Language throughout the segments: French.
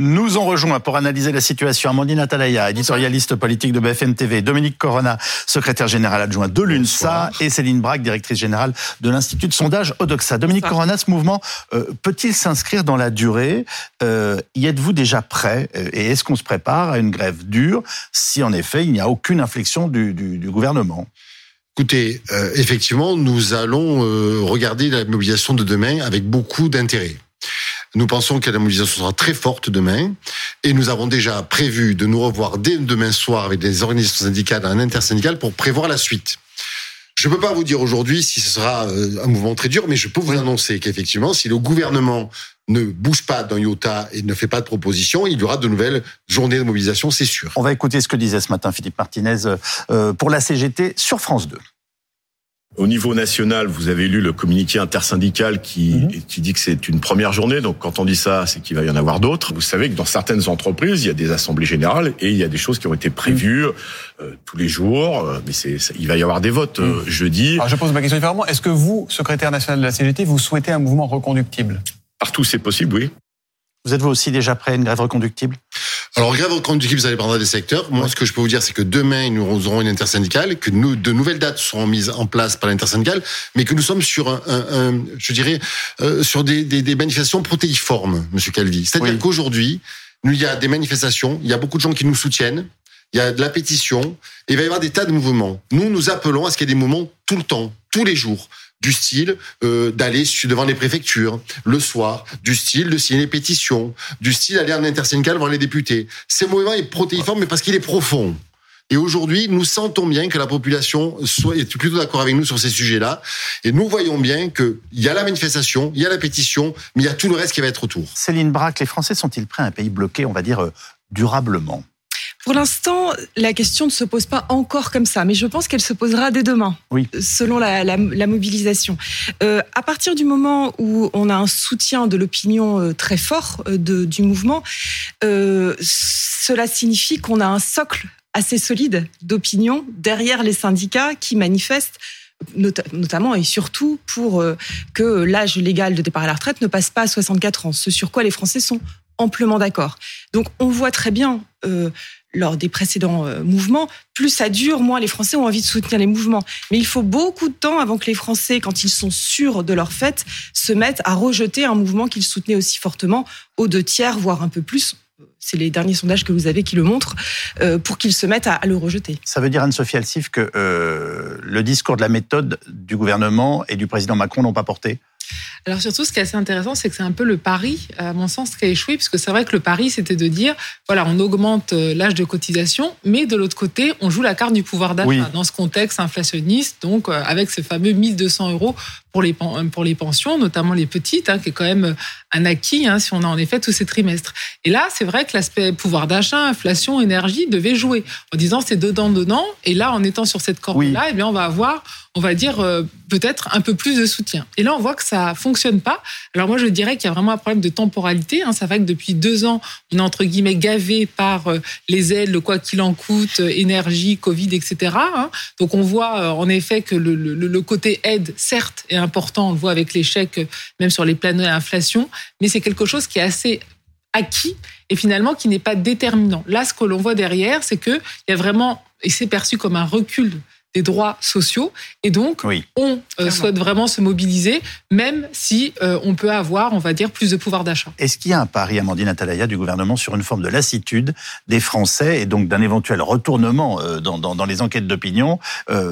Nous en rejoint pour analyser la situation. Amandine Atalaya, éditorialiste politique de BFM TV, Dominique Corona, secrétaire général adjoint de l'UNSA, et Céline Braque, directrice générale de l'Institut de sondage Odoxa. Dominique Corona, ce mouvement euh, peut-il s'inscrire dans la durée? Euh, Y êtes-vous déjà prêt? Et est-ce qu'on se prépare à une grève dure si en effet il n'y a aucune inflexion du, gouvernement? Écoutez, euh, effectivement, nous allons regarder la mobilisation de demain avec beaucoup d'intérêt. Nous pensons que la mobilisation sera très forte demain et nous avons déjà prévu de nous revoir dès demain soir avec des organisations syndicales, un intersyndical pour prévoir la suite. Je ne peux pas vous dire aujourd'hui si ce sera euh, un mouvement très dur, mais je peux vous annoncer qu'effectivement, si le gouvernement ne bouge pas d'un iota et ne fait pas de proposition, il y aura de nouvelles journées de mobilisation, c'est sûr. On va écouter ce que disait ce matin Philippe Martinez euh, pour la CGT sur France 2. Au niveau national, vous avez lu le communiqué intersyndical qui, mhm. qui dit que c'est une première journée. Donc quand on dit ça, c'est qu'il va y en avoir d'autres. Vous savez que dans certaines entreprises, il y a des assemblées générales et il y a des choses qui ont été prévues euh, tous les jours. Euh, mais c'est, il va y avoir des votes euh, mhm. jeudi. Alors je pose ma question différemment. Est-ce que vous, secrétaire national de la CGT, vous souhaitez un mouvement reconductible? Partout c'est possible, oui. Vous êtes vous aussi déjà prêt à une grève reconductible? Alors, grève reconductible, ça dépendra des secteurs. Moi, ce que je peux vous dire, c'est que demain, nous aurons une intersyndicale, que nous, de nouvelles dates seront mises en place par l'intersyndicale, mais que nous sommes sur un, je dirais, euh, sur des, des, manifestations protéiformes, Monsieur Calvi. C'est-à-dire qu'aujourd'hui, il y a des manifestations, il y a beaucoup de gens qui nous soutiennent, il y a de la pétition, et il va y avoir des tas de mouvements. Nous, nous appelons à ce qu'il y ait des mouvements tout le temps, tous les jours du style euh, d'aller devant les préfectures le soir, du style de signer des pétitions, du style d'aller en intersyndical voir les députés. Ce mouvement est protéiforme, mais parce qu'il est profond. Et aujourd'hui, nous sentons bien que la population est plutôt d'accord avec nous sur ces sujets-là. Et nous voyons bien qu'il y a la manifestation, il y a la pétition, mais il y a tout le reste qui va être autour. Céline Braque, les Français sont-ils prêts à un pays bloqué, on va dire, euh, durablement? Pour l'instant, la question ne se pose pas encore comme ça, mais je pense qu'elle se posera dès demain, oui. selon la, mobilisation. Euh, à partir du moment où on a un soutien de l'opinion euh, très fort euh, du mouvement, cela signifie qu'on a un socle assez solide d'opinion derrière les syndicats qui manifestent notamment et surtout pour que l'âge légal de départ à la retraite ne passe pas à 64 ans, ce sur quoi les Français sont amplement d'accord. Donc on voit très bien lors des précédents euh, mouvements, plus ça dure, moins les Français ont envie de soutenir les mouvements. Mais il faut beaucoup de temps avant que les Français, quand ils sont sûrs de leur fait, se mettent à rejeter un mouvement qu'ils soutenaient aussi fortement aux deux tiers, voire un peu plus. C'est les derniers sondages que vous avez qui le montrent, euh, pour qu'ils se mettent à, le rejeter. Ça veut dire, Anne-Sophie Alsif, que euh, le discours de la méthode du gouvernement et du président Macron n'ont pas porté? Alors surtout, ce qui est assez intéressant, c'est que c'est un peu le pari, à mon sens, qui a échoué, puisque c'est vrai que le pari, c'était de dire, voilà, on augmente euh, l'âge de cotisation, mais de l'autre côté, on joue la carte du pouvoir d'achat. Dans ce contexte inflationniste, donc euh, avec ce fameux 1200 euros pour les, pour les pensions, notamment les petites, hein, qui est quand même un acquis hein, si on a en effet tous ces trimestres. Et là, c'est vrai que l'aspect pouvoir d'achat, inflation, énergie devait jouer en disant c'est dedans, dedans. Et là, en étant sur cette corde-là, eh bien, on va avoir, on va dire, euh, peut-être un peu plus de soutien. Et là, on voit que ça fonctionne pas. Alors moi, je dirais qu'il y a vraiment un problème de temporalité. Hein. Ça fait que depuis deux ans, on est entre guillemets gavé par euh, les aides, le quoi qu'il en coûte, euh, énergie, Covid, etc. Hein. Donc on voit en effet que le, le, le côté aide, certes, est important. On le voit avec les chèques, même sur les plans d'inflation mais c'est quelque chose qui est assez acquis et finalement qui n'est pas déterminant. Là, ce que l'on voit derrière, c'est qu'il y a vraiment, et c'est perçu comme un recul des droits sociaux, et donc on euh, souhaite vraiment se mobiliser, même si euh, on peut avoir, on va dire, plus de pouvoir d'achat. Est-ce qu'il y a un pari, Amandine Atalaya, du gouvernement sur une forme de lassitude des Français et donc d'un éventuel retournement euh, dans, les enquêtes d'opinion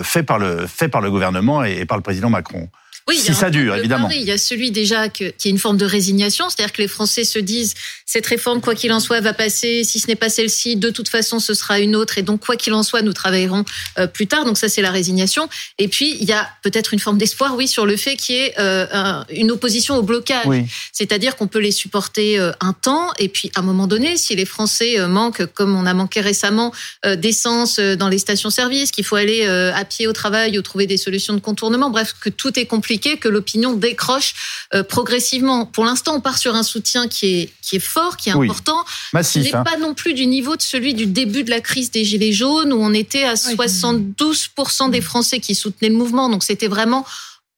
fait, par le, fait par le gouvernement et par le président Macron? Oui, si ça dure, évidemment. Il y a celui déjà qui est une forme de résignation, c'est-à-dire que les Français se disent cette réforme, quoi qu'il en soit, va passer. Si ce n'est pas celle-ci, de toute façon, ce sera une autre. Et donc, quoi qu'il en soit, nous travaillerons euh, plus tard. Donc ça, c'est la résignation. Et puis, il y a peut-être une forme d'espoir, oui, sur le fait qu'il y ait euh, une opposition au blocage. C'est-à-dire qu'on peut les supporter euh, un temps, et puis à un moment donné, si les Français manquent, comme on a manqué récemment, d'essence dans les stations-service, qu'il faut aller à pied au travail ou trouver des solutions de contournement, bref, que tout est compliqué que l'opinion décroche euh, progressivement. Pour l'instant, on part sur un soutien qui est, qui est fort, qui est important. Massif. n'est hein. pas non plus du niveau de celui du début de la crise des Gilets jaunes, où on était à 72% des Français qui soutenaient le mouvement. Donc c'était vraiment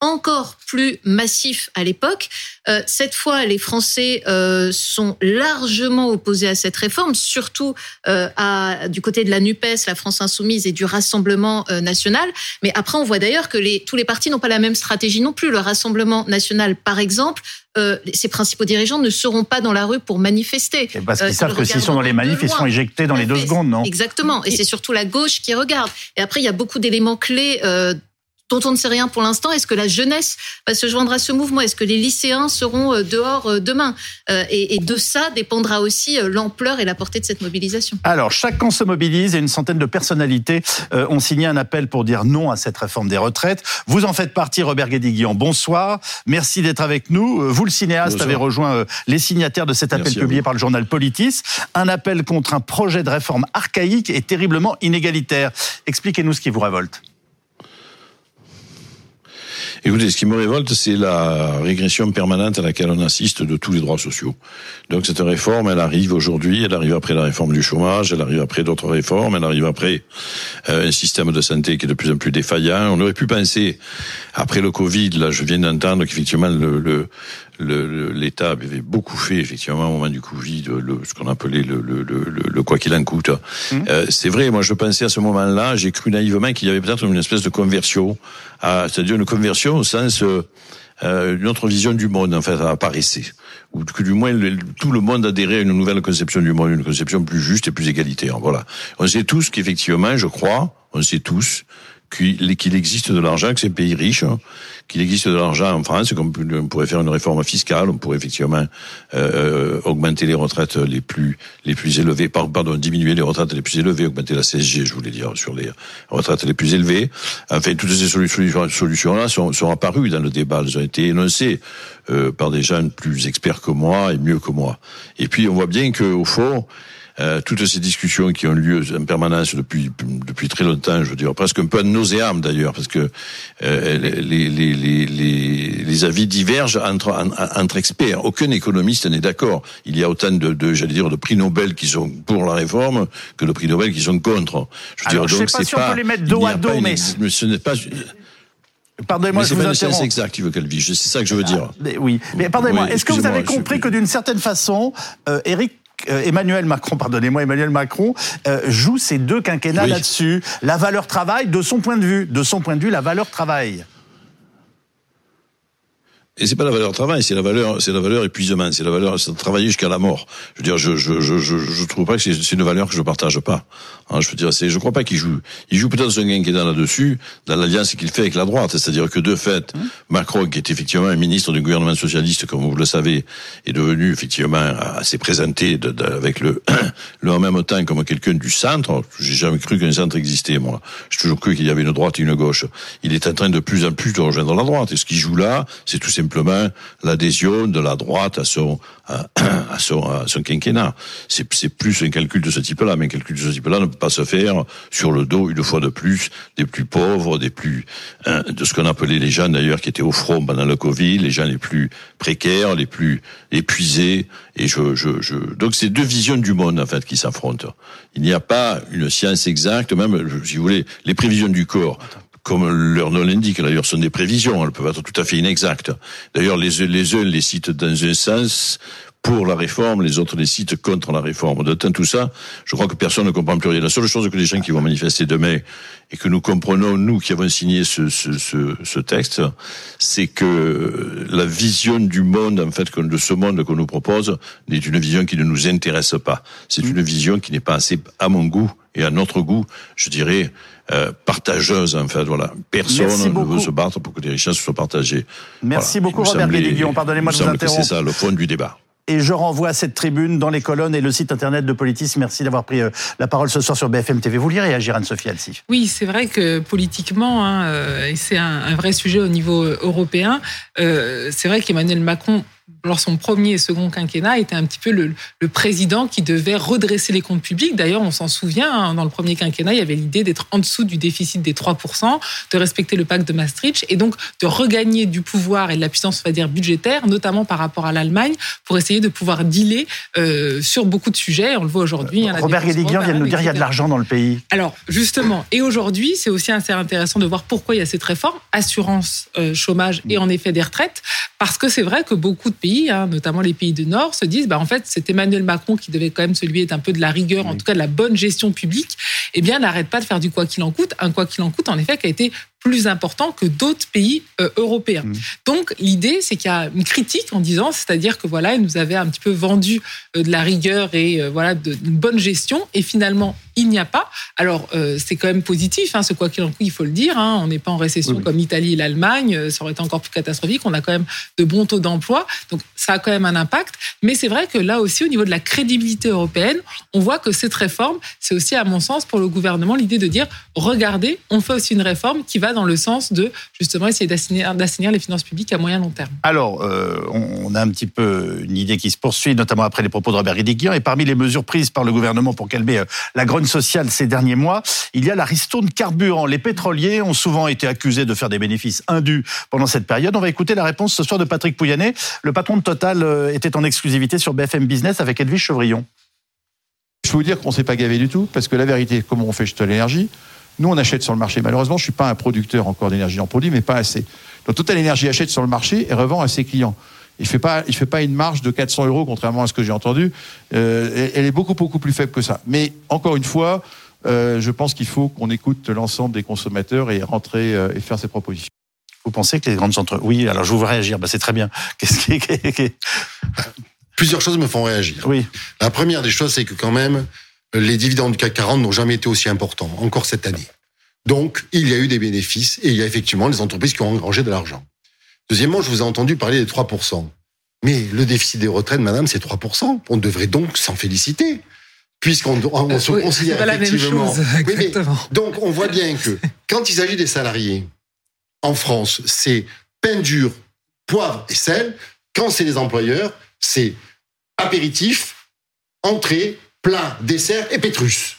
encore plus massif à l'époque. Euh, cette fois, les Français euh, sont largement opposés à cette réforme, surtout euh, à, du côté de la NUPES, la France insoumise et du Rassemblement euh, national. Mais après, on voit d'ailleurs que les, tous les partis n'ont pas la même stratégie non plus. Le Rassemblement national, par exemple, euh, ses principaux dirigeants ne seront pas dans la rue pour manifester. parce qu'ils savent que s'ils sont dans les manifs, ils seront éjectés dans les deux secondes, non? Exactement. Et c'est surtout la gauche qui regarde. Et après, il y a beaucoup d'éléments clés dont on ne sait rien pour l'instant. Est-ce que la jeunesse va se joindre à ce mouvement? Est-ce que les lycéens seront euh, dehors euh, demain? Euh, et, de ça dépendra aussi l'ampleur et la portée de cette mobilisation. Alors, chaque camp se mobilise et une centaine de personnalités ont signé un appel pour dire non à cette réforme des retraites. Vous en faites partie, Robert Guédiguian. Bonsoir. Merci d'être avec nous. Vous, le cinéaste, avez rejoint les signataires de cet appel publié par le journal Politis. Un appel contre un projet de réforme archaïque et terriblement inégalitaire. Expliquez-nous ce qui vous révolte. Écoutez, ce qui me révolte, c'est la régression permanente à laquelle on assiste de tous les droits sociaux. Donc cette réforme, elle arrive aujourd'hui, elle arrive après la réforme du chômage, elle arrive après d'autres réformes, elle arrive après euh, un système de santé qui est de plus en plus défaillant. On aurait pu penser, après le Covid, là je viens d'entendre qu'effectivement le, le l'État avait beaucoup fait effectivement au moment du Covid, le, ce qu'on appelait le, le, le, quoi qu'il en coûte. Mmh. Euh, c'est vrai, moi je pensais à ce moment-là, j'ai cru naïvement qu'il y avait peut-être une espèce de conversion, c'est-à-dire une conversion au sens euh, une autre vision du monde en fait apparaissait ou que du moins tout le monde adhérait à une nouvelle conception du monde, une conception plus juste et plus égalitaire. Voilà. On sait tous qu'effectivement, je crois, on sait tous qu'il existe de l'argent, que c'est un pays riche, hein, qu'il existe de l'argent en France, qu'on pourrait faire une réforme fiscale, on pourrait effectivement euh, euh, augmenter les retraites les plus les plus élevées, pardon, diminuer les retraites les plus élevées, augmenter la CSG, je voulais dire, sur les retraites les plus élevées. Enfin, toutes ces solutions-là sont, sont apparues dans le débat, elles ont été énoncées euh, par des gens plus experts que moi et mieux que moi. Et puis, on voit bien que au fond, euh, toutes ces discussions qui ont lieu en permanence depuis depuis très longtemps, je veux dire presque un peu nauséabond d'ailleurs, parce que euh, les, les, les, les, avis divergent entre, entre experts. Aucun économiste n'est d'accord. Il y a autant de, de j'allais dire de prix Nobel qui sont pour la réforme que de prix Nobel qui sont contre. Je veux dire, donc c'est pas, on peut les mettre dos à dos, mais ce n'est pas Pardonnez-moi, je vous interromps. C'est exact qu'elle vive. C'est ça que je veux dire. Ah, oui, mais pardonnez-moi. Est-ce que vous avez compris que d'une certaine façon, euh, Eric euh, Emmanuel Macron, pardonnez-moi, Emmanuel Macron euh, joue ces deux quinquennats là-dessus. La valeur travail, de son point de vue, de son point de vue, la valeur travail. Et c'est pas la valeur travail, c'est la valeur, c'est la valeur épuisement, c'est la valeur, c'est travailler jusqu'à la mort. Je veux dire, je, je, je, je, je trouve pas que c'est une valeur que je partage pas. Hein, je veux dire, c'est, je crois pas qu'il joue. Il joue peut-être son quinquennat là-dessus, dans l'alliance qu'il fait avec la droite. C'est-à-dire que de fait, mmh. Macron, qui est effectivement un ministre du gouvernement socialiste, comme vous le savez, est devenu effectivement assez présenté de, avec le, le en même temps comme quelqu'un du centre. J'ai jamais cru qu'un centre existait, moi. J'ai toujours cru qu'il y avait une droite et une gauche. Il est en train de plus en plus de rejoindre la droite. Et ce qu'il joue là, c'est tout simplement l'adhésion de la droite à son à son, à son quinquennat. C'est plus un calcul de ce type-là, mais un calcul de ce type-là ne peut pas se faire sur le dos une fois de plus des plus pauvres, des plus hein, de ce qu'on appelait les gens d'ailleurs qui étaient au front pendant le Covid, les gens les plus précaires, les plus épuisés. Et je, je, je... donc c'est deux visions du monde en fait qui s'affrontent. Il n'y a pas une science exacte, même si vous voulez les prévisions du corps comme leur nom l'indique, d'ailleurs, sont des prévisions, elles peuvent être tout à fait inexactes. D'ailleurs, les, les uns les citent dans un sens pour la réforme, les autres les citent contre la réforme. De tout ça, je crois que personne ne comprend plus rien. La seule chose que les gens qui vont manifester demain et que nous comprenons, nous qui avons signé ce, ce, ce, ce texte, c'est que la vision du monde, en fait, de ce monde qu'on nous propose, n'est une vision qui ne nous intéresse pas. C'est une vision qui n'est pas assez à mon goût et à notre goût, je dirais, euh, partageuse en fait. Voilà, personne ne veut se battre pour que les richesses soient partagées. Merci beaucoup Robert Guédiguion. Pardonnez-moi de vous interrompre. C'est ça le fond du débat. Et je renvoie à cette tribune dans les colonnes et le site internet de Politis. Merci d'avoir pris euh, la parole ce soir sur BFM TV. Vous lirez réagir, Anne-Sophie Alsi Oui, c'est vrai que politiquement, hein, euh, et c'est un, vrai sujet au niveau européen, c'est vrai qu'Emmanuel Macron lors son premier et second quinquennat, était un petit peu le, président qui devait redresser les comptes publics. D'ailleurs, on s'en souvient, hein, dans le premier quinquennat, il y avait l'idée d'être en dessous du déficit des 3%, de respecter le pacte de Maastricht et donc de regagner du pouvoir et de la puissance, on va dire, budgétaire, notamment par rapport à l'Allemagne, pour essayer de pouvoir dealer euh, sur beaucoup de sujets. On le voit aujourd'hui. Hein, Robert Guédiguian vient de nous dire qu'il y a de l'argent dans le pays. Alors, justement, et aujourd'hui, c'est aussi assez intéressant de voir pourquoi il y a cette réforme, assurance, euh, chômage et en effet des retraites, parce que c'est vrai que beaucoup de pays, hein, notamment les pays du Nord, se disent, bah, en fait, c'est Emmanuel Macron qui devait quand même celui être un peu de la rigueur, en tout cas de la bonne gestion publique, eh bien, n'arrête pas de faire du quoi qu'il en coûte, un quoi qu'il en coûte, en effet, qui a été plus important que d'autres pays euh, européens. Mmh. Donc l'idée, c'est qu'il y a une critique en disant, c'est-à-dire que voilà, il nous avait un petit peu vendu euh, de la rigueur et euh, voilà d'une bonne gestion, et finalement il n'y a pas. Alors c'est quand même positif, hein, ce quoi qu'il en coûte, il faut le dire. Hein, on n'est pas en récession comme l'Italie et l'Allemagne, ça aurait été encore plus catastrophique. On a quand même de bons taux d'emploi, donc ça a quand même un impact. Mais c'est vrai que là aussi, au niveau de la crédibilité européenne, on voit que cette réforme, c'est aussi à mon sens pour le gouvernement l'idée de dire, regardez, on fait aussi une réforme qui va dans le sens de justement essayer d'assainir les finances publiques à moyen long terme. Alors, euh, on a un petit peu une idée qui se poursuit, notamment après les propos de Robert Guédiguian. Et parmi les mesures prises par le gouvernement pour calmer euh, la grogne sociale ces derniers mois, il y a la ristourne carburant. Les pétroliers ont souvent été accusés de faire des bénéfices indus pendant cette période. On va écouter la réponse ce soir de Patrick Pouyanné. Le patron de Total euh, était en exclusivité sur BFM Business avec Edwige Chevrillon. Je peux vous dire qu'on ne s'est pas gavé du tout, parce que la vérité, comment on fait chez Total Énergie, nous, on achète sur le marché. Malheureusement, je ne suis pas un producteur encore d'énergie en produit, mais pas assez. Donc Total Energy achète sur le marché et revend à ses clients. Il ne fait, pas, il fait pas une marge de 400 euros, contrairement à ce que j'ai entendu. Euh, elle est beaucoup, beaucoup plus faible que ça. Mais encore une fois, euh, je pense qu'il faut qu'on écoute l'ensemble des consommateurs et rentrer euh, et faire ses propositions. Vous pensez que les grandes centres... Oui, alors je vous réagir. Bah, c'est très bien. Qu'est-ce qui Plusieurs choses me font réagir. Oui. La première des choses, c'est que quand même, les dividendes du CAC 40 n'ont jamais été aussi importants, encore cette année. Donc, il y a eu des bénéfices et il y a effectivement des entreprises qui ont engrangé de l'argent. Deuxièmement, je vous ai entendu parler des 3%. Mais le déficit des retraites, madame, c'est 3%. On devrait donc s'en féliciter. Puisqu'on on se considère effectivement. donc, on voit bien que quand il s'agit des salariés, en France, c'est pain dur, poivre et sel. Quand c'est les employeurs, c'est apéritif, entrée, plat, dessert et pétrus.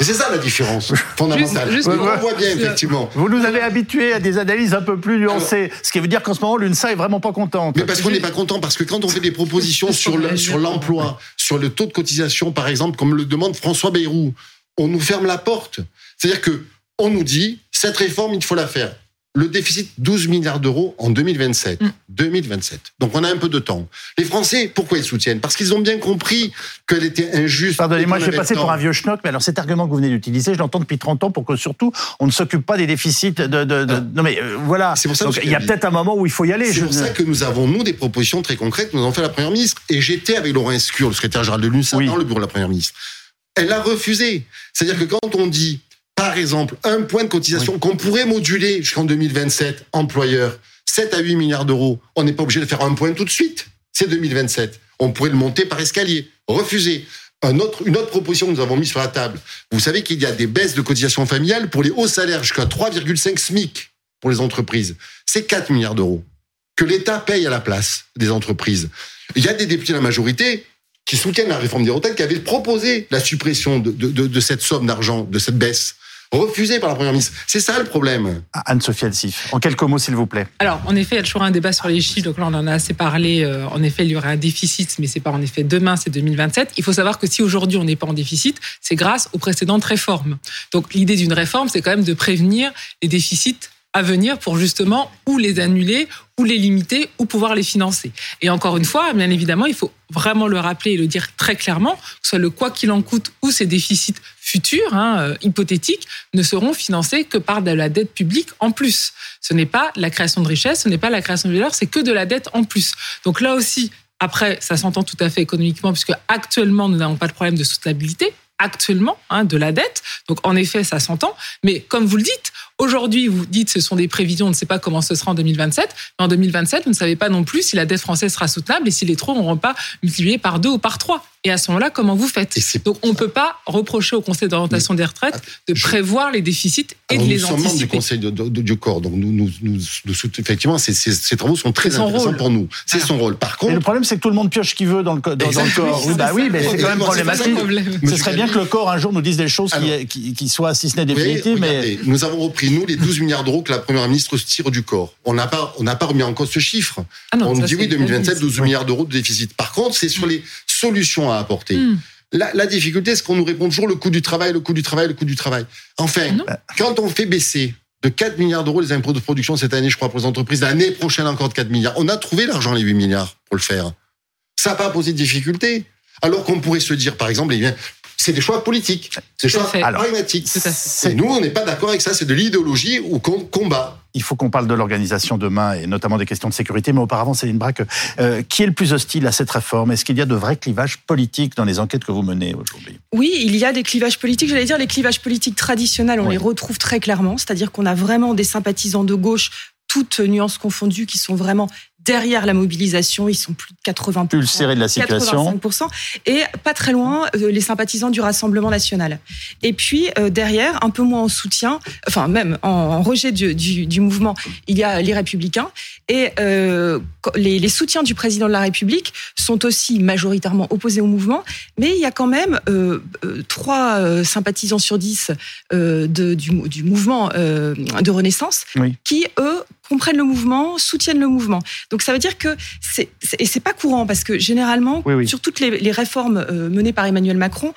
C'est ça la différence fondamentale. on voit bien, effectivement. Vous nous avez habitués à des analyses un peu plus nuancées. ce qui veut dire qu'en ce moment, l'UNSA est vraiment pas contente. Mais parce qu'on n'est pas content, parce que quand on fait des propositions sur l'emploi, sur le taux de cotisation, par exemple, comme le demande François Bayrou, on nous ferme la porte. C'est-à-dire que on nous dit, cette réforme, il faut la faire le déficit 12 milliards d'euros en 2027. 2027. Mm. Donc on a un peu de temps. Les Français, pourquoi ils soutiennent? Parce qu'ils ont bien compris qu'elle était injuste. Pardonnez-moi, je vais passer pour un vieux schnock, mais alors cet argument que vous venez d'utiliser, je l'entends depuis 30 ans pour que surtout on ne s'occupe pas des déficits de. de, ah. Non mais euh, voilà. C'est pour ça il y a peut-être un moment où il faut y aller. C'est pour ça que nous avons nous des propositions très concrètes. Nous avons fait la première ministre et j'étais avec Laurent Escure, le secrétaire général de l'UNSA, dans le bureau de la première ministre. Elle a refusé. C'est-à-dire que quand on dit par exemple, un point de cotisation qu'on pourrait moduler jusqu'en 2027, employeur, 7 à 8 milliards d'euros, on n'est pas obligé de faire un point tout de suite. C'est 2027. On pourrait le monter par escalier. Refuser. une autre proposition que nous avons mise sur la table. Vous savez qu'il y a des baisses de cotisation familiale pour les hauts salaires jusqu'à 3,5 SMIC pour les entreprises. C'est 4 milliards d'euros que l'État paye à la place des entreprises. Il y a des députés de la majorité qui soutiennent la réforme des retraites, qui avaient proposé la suppression de cette somme d'argent, de cette baisse refusé par la Première ministre. C'est ça le problème. Ah, Anne-Sophie Alsif, en quelques mots s'il vous plaît. Alors, en effet, il y a toujours un débat sur les chiffres, donc là on en a assez parlé. Euh, en effet, il y aura un déficit, mais c'est pas en effet demain, c'est 2027. Il faut savoir que si aujourd'hui on n'est pas en déficit, c'est grâce aux précédentes réformes. Donc l'idée d'une réforme, c'est quand même de prévenir les déficits à venir pour justement ou les annuler ou les limiter ou pouvoir les financer. Et encore une fois, bien évidemment, il faut vraiment le rappeler et le dire très clairement, que soit le quoi qu'il en coûte ou ces déficits futurs, hein, euh, hypothétiques, ne seront financés que par de la dette publique en plus. Ce n'est pas la création de richesse, ce n'est pas la création de valeur, c'est que de la dette en plus. Donc là aussi, après, ça s'entend tout à fait économiquement, puisque actuellement, nous n'avons pas de problème de soutenabilité actuellement hein, de la dette. Donc en effet, ça s'entend. Mais comme vous le dites, aujourd'hui, vous dites ce sont des prévisions, on ne sait pas comment ce sera en 2027. Mais en 2027, vous ne savez pas non plus si la dette française sera soutenable et si les trous n'auront pas multiplié par deux ou par trois. Et à ce moment-là, comment vous faites Donc on ne peut pas reprocher au Conseil d'orientation des retraites de prévoir les déficits et de les anticiper. Nous sommes membres du Conseil du corps, donc nous, nous, nous, effectivement, ces, ces, travaux sont très intéressants pour nous. C'est son rôle. Par contre, le problème, c'est que tout le monde pioche qui veut dans le, dans, le corps. Oui, bah oui, mais c'est quand même problématique. Ce serait bien que le corps un jour nous dise des choses qui, qui, soient, si ce n'est définitives. Mais nous avons repris nous les 12 milliards d'euros que la première ministre tire du corps. On n'a pas, on n'a pas remis en cause ce chiffre. Ah on dit oui, 2027, 12 milliards d'euros de déficit. Par contre, c'est sur les solutions à apporter. Hmm. La, difficulté, c'est qu'on nous répond toujours le coût du travail, le coût du travail, le coût du travail. Enfin, ah quand on fait baisser de 4 milliards d'euros les impôts de production cette année, je crois, pour les entreprises, l'année prochaine encore de 4 milliards, on a trouvé l'argent, les 8 milliards, pour le faire. Ça n'a pas posé de difficulté. Alors qu'on pourrait se dire, par exemple, eh bien, c'est des choix politiques, c'est des choix pragmatiques. Et nous, on n'est pas d'accord avec ça, c'est de l'idéologie ou qu'on combat. Il faut qu'on parle de l'organisation demain et notamment des questions de sécurité. Mais auparavant, Céline Braque, euh, qui est le plus hostile à cette réforme? Est-ce qu'il y a de vrais clivages politiques dans les enquêtes que vous menez aujourd'hui? Oui, il y a des clivages politiques. J'allais dire les clivages politiques traditionnels, on les retrouve très clairement. C'est-à-dire qu'on a vraiment des sympathisants de gauche toutes nuances confondues, qui sont vraiment derrière la mobilisation. Ils sont plus de 80%. Plus serré de la situation. 85%. Et pas très loin, euh, les sympathisants du Rassemblement national. Et puis, euh, derrière, un peu moins en soutien, enfin, même en, rejet du, du, mouvement, il y a les Républicains. Et euh, les, les, soutiens du président de la République sont aussi majoritairement opposés au mouvement. Mais il y a quand même euh, trois sympathisants sur dix de, du, du, mouvement de Renaissance qui, eux, comprennent le mouvement, soutiennent le mouvement. Donc ça veut dire que c'est et c'est pas courant parce que généralement sur toutes les, réformes euh, menées par Emmanuel Macron,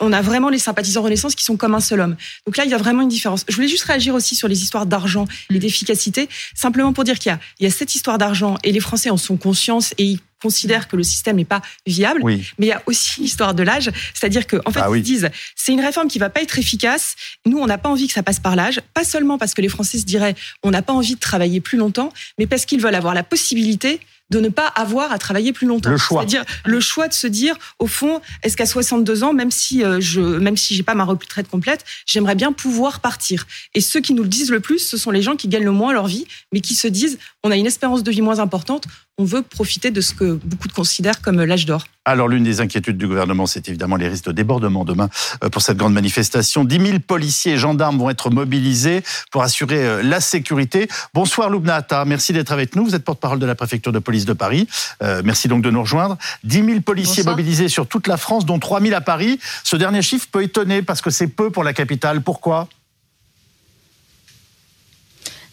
on a vraiment les sympathisants Renaissance qui sont comme un seul homme. Donc là, il y a vraiment une différence. Je voulais juste réagir aussi sur les histoires d'argent et mm. d'efficacité, simplement pour dire qu'il y a, il y a cette histoire d'argent et les Français en sont conscients et ils considèrent que le système n'est pas viable. Mais il y a aussi l'histoire de l'âge, c'est-à-dire qu'en en fait, ah ils disent c'est une réforme qui va pas être efficace. Nous, on n'a pas envie que ça passe par l'âge, pas seulement parce que les Français se diraient on n'a pas envie de travailler plus longtemps, mais parce qu'ils veulent avoir la possibilité de ne pas avoir à travailler plus longtemps. Le choix. C'est-à-dire le choix de se dire, au fond, est-ce qu'à 62 ans, même si euh, je, même si j'ai pas ma retraite complète, j'aimerais bien pouvoir partir. Et ceux qui nous le disent le plus, ce sont les gens qui gagnent le moins leur vie, mais qui se disent, on a une espérance de vie moins importante, on veut profiter de ce que beaucoup de considèrent comme l'âge d'or. Alors l'une des inquiétudes du gouvernement, c'est évidemment les risques de débordement demain euh, pour cette grande manifestation. 10 000 policiers et gendarmes vont être mobilisés pour assurer euh, la sécurité. Bonsoir Loubna merci d'être avec nous. Vous êtes porte-parole de la préfecture de police de Paris. Euh, merci donc de nous rejoindre. 10 000 policiers mobilisés sur toute la France, dont 3 000 à Paris. Ce dernier chiffre peut étonner parce que c'est peu pour la capitale. Pourquoi?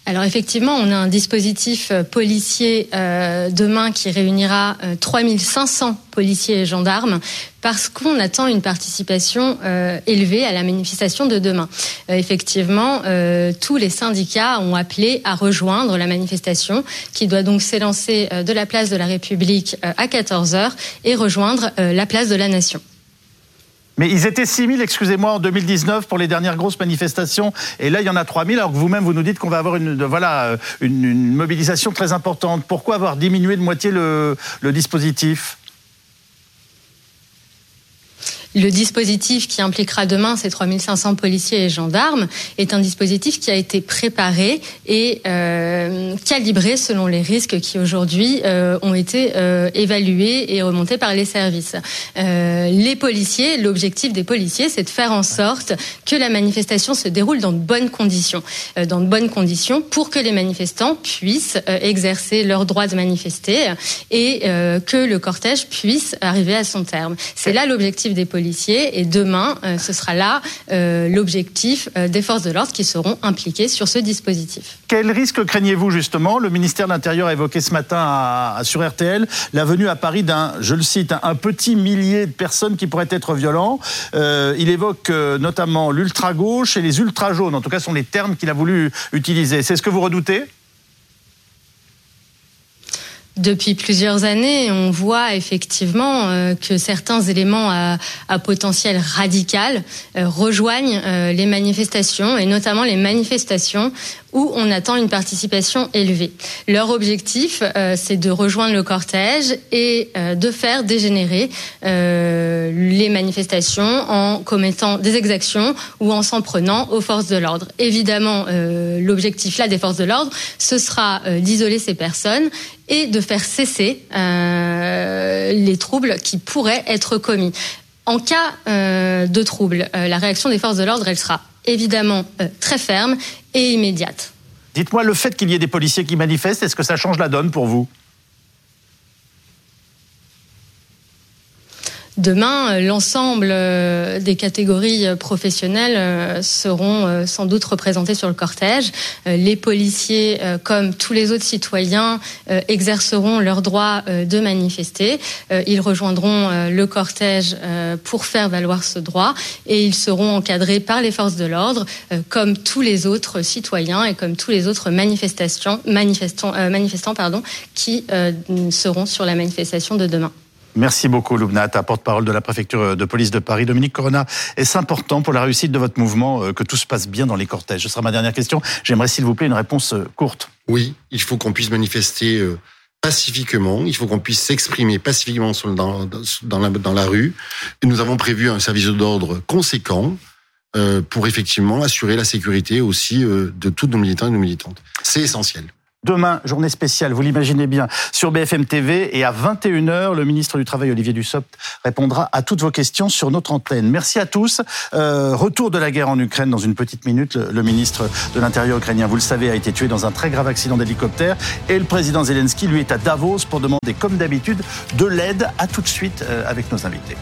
Alors effectivement, on a un dispositif euh, policier euh, demain qui réunira 3500 euh, policiers et gendarmes parce qu'on attend une participation élevée à la manifestation de demain. effectivement, tous les syndicats ont appelé à rejoindre la manifestation qui doit donc s'élancer de la place de la République à 14h et rejoindre la place de la Nation. Mais ils étaient 6 000, excusez-moi, en 2019 pour les dernières grosses manifestations. Et là, il y en a 3 000, alors que vous-même, vous nous dites qu'on va avoir une, voilà, une, mobilisation très importante. Pourquoi avoir diminué de moitié le, le dispositif? Le dispositif qui impliquera demain ces 3500 policiers et gendarmes est un dispositif qui a été préparé et euh, calibré selon les risques qui aujourd'hui euh, ont été euh, évalués et remontés par les services. Les policiers, l'objectif des policiers, c'est de faire en sorte que la manifestation se déroule dans de bonnes conditions, dans de bonnes conditions pour que les manifestants puissent exercer leur droit de manifester et que le cortège puisse arriver à son terme. C'est là l'objectif des policiers et demain, euh, ce sera là euh, l'objectif euh, des forces de l'ordre qui seront impliquées sur ce dispositif. Quel risque craignez-vous justement? Le ministère de l'Intérieur a évoqué ce matin sur RTL la venue à Paris d'un, je le cite, un petit millier de personnes qui pourraient être violents. il évoque notamment l'ultra-gauche et les ultra-jaunes. En tout cas, ce sont les termes qu'il a voulu utiliser. C'est ce que vous redoutez? Depuis plusieurs années, on voit effectivement euh, que certains éléments à, potentiel radical euh, rejoignent euh, les manifestations et notamment les manifestations où on attend une participation élevée. Leur objectif, c'est de rejoindre le cortège et de faire dégénérer les manifestations en commettant des exactions ou en s'en prenant aux forces de l'ordre. Évidemment, l'objectif là des forces de l'ordre, ce sera d'isoler ces personnes et de faire cesser euh, les troubles qui pourraient être commis. En cas euh, de trouble, euh, la réaction des forces de l'ordre, sera évidemment très ferme et immédiate. Dites-moi, le fait qu'il y ait des policiers qui manifestent, est-ce que ça change la donne pour vous? Demain, euh, l'ensemble euh, des catégories euh, professionnelles seront sans doute représentées sur le cortège. Les policiers, comme tous les autres citoyens, exerceront leur droit de manifester. Ils rejoindront le cortège pour faire valoir ce droit et ils seront encadrés par les forces de l'ordre, comme tous les autres citoyens et comme tous les autres manifestants, manifestants pardon, qui seront sur la manifestation de demain. Merci beaucoup, Loubnat, porte-parole de la préfecture de police de Paris. Dominique Corona, est-ce important pour la réussite de votre mouvement euh, que tout se passe bien dans les cortèges? Ce sera ma dernière question. J'aimerais, s'il vous plaît, une réponse euh, courte. Oui, il faut qu'on puisse manifester euh, pacifiquement, il faut qu'on puisse s'exprimer pacifiquement dans, la rue. Et nous avons prévu un service d'ordre conséquent pour effectivement assurer la sécurité aussi de tous nos militants et nos militantes. C'est essentiel. Demain, journée spéciale, vous l'imaginez bien, sur BFM TV. Et à 21h, le ministre du Travail, Olivier Dussopt, répondra à toutes vos questions sur notre antenne. Merci à tous. Euh, retour de la guerre en Ukraine dans une petite minute. Le, ministre de l'Intérieur ukrainien, vous le savez, a été tué dans un très grave accident d'hélicoptère. Et le président Zelensky, lui, est à Davos pour demander, comme d'habitude, de l'aide. À tout de suite euh, avec nos invités.